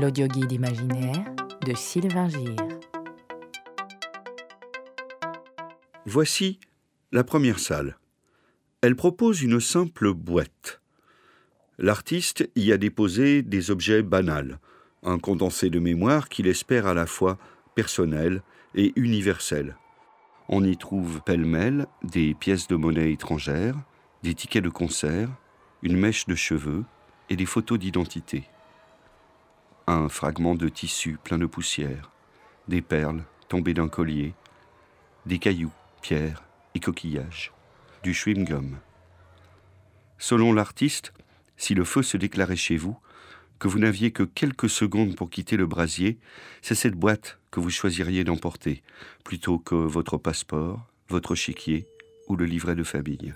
L'audioguide imaginaire de Sylvain Gir. Voici la première salle. Elle propose une simple boîte. L'artiste y a déposé des objets banals, un condensé de mémoire qu'il espère à la fois personnel et universel. On y trouve pêle-mêle des pièces de monnaie étrangères, des tickets de concert, une mèche de cheveux et des photos d'identité. Un fragment de tissu plein de poussière, des perles tombées d'un collier, des cailloux, pierres et coquillages, du chewing-gum. Selon l'artiste, si le feu se déclarait chez vous, que vous n'aviez que quelques secondes pour quitter le brasier, c'est cette boîte que vous choisiriez d'emporter, plutôt que votre passeport, votre chéquier ou le livret de famille.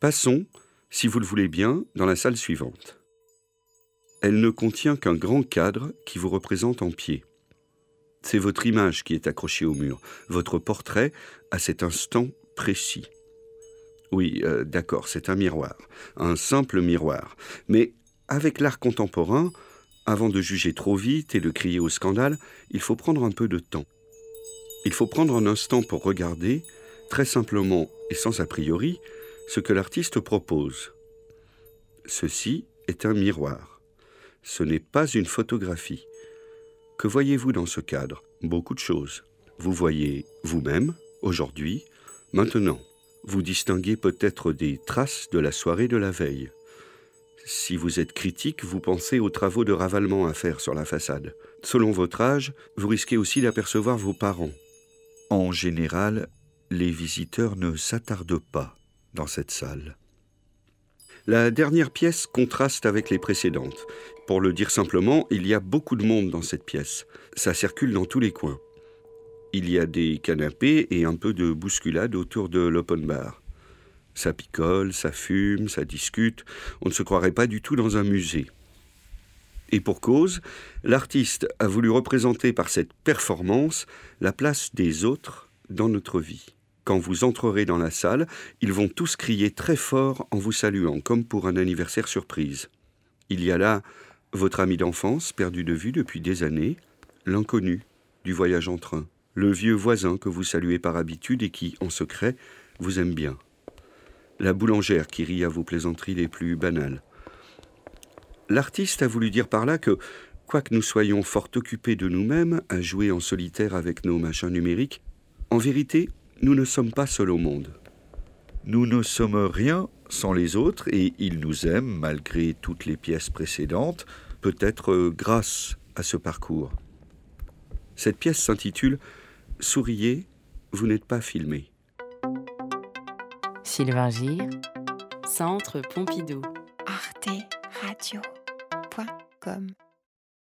Passons, si vous le voulez bien, dans la salle suivante. Elle ne contient qu'un grand cadre qui vous représente en pied. C'est votre image qui est accrochée au mur, votre portrait à cet instant précis. Oui, euh, d'accord, c'est un miroir, un simple miroir. Mais avec l'art contemporain, avant de juger trop vite et de crier au scandale, il faut prendre un peu de temps. Il faut prendre un instant pour regarder, très simplement et sans a priori, ce que l'artiste propose. Ceci est un miroir. Ce n'est pas une photographie. Que voyez-vous dans ce cadre? Beaucoup de choses. Vous voyez vous-même, aujourd'hui, maintenant. Vous distinguez peut-être des traces de la soirée de la veille. Si vous êtes critique, vous pensez aux travaux de ravalement à faire sur la façade. Selon votre âge, vous risquez aussi d'apercevoir vos parents. En général, les visiteurs ne s'attardent pas dans cette salle. La dernière pièce contraste avec les précédentes. Pour le dire simplement, il y a beaucoup de monde dans cette pièce. Ça circule dans tous les coins. Il y a des canapés et un peu de bousculade autour de l'open bar. Ça picole, ça fume, ça discute. On ne se croirait pas du tout dans un musée. Et pour cause, l'artiste a voulu représenter par cette performance la place des autres dans notre vie. Quand vous entrerez dans la salle, ils vont tous crier très fort en vous saluant, comme pour un anniversaire surprise. Il y a là votre ami d'enfance, perdu de vue depuis des années, l'inconnu du voyage en train, le vieux voisin que vous saluez par habitude et qui, en secret, vous aime bien la boulangère qui rit à vos plaisanteries les plus banales. L'artiste a voulu dire par là que, quoique nous soyons fort occupés de nous-mêmes à jouer en solitaire avec nos machins numériques, en vérité, nous ne sommes pas seuls au monde. Nous ne sommes rien sans les autres et ils nous aiment malgré toutes les pièces précédentes, peut-être grâce à ce parcours. Cette pièce s'intitule Souriez, vous n'êtes pas filmé. Sylvain Gir, Centre Pompidou. arteradio.com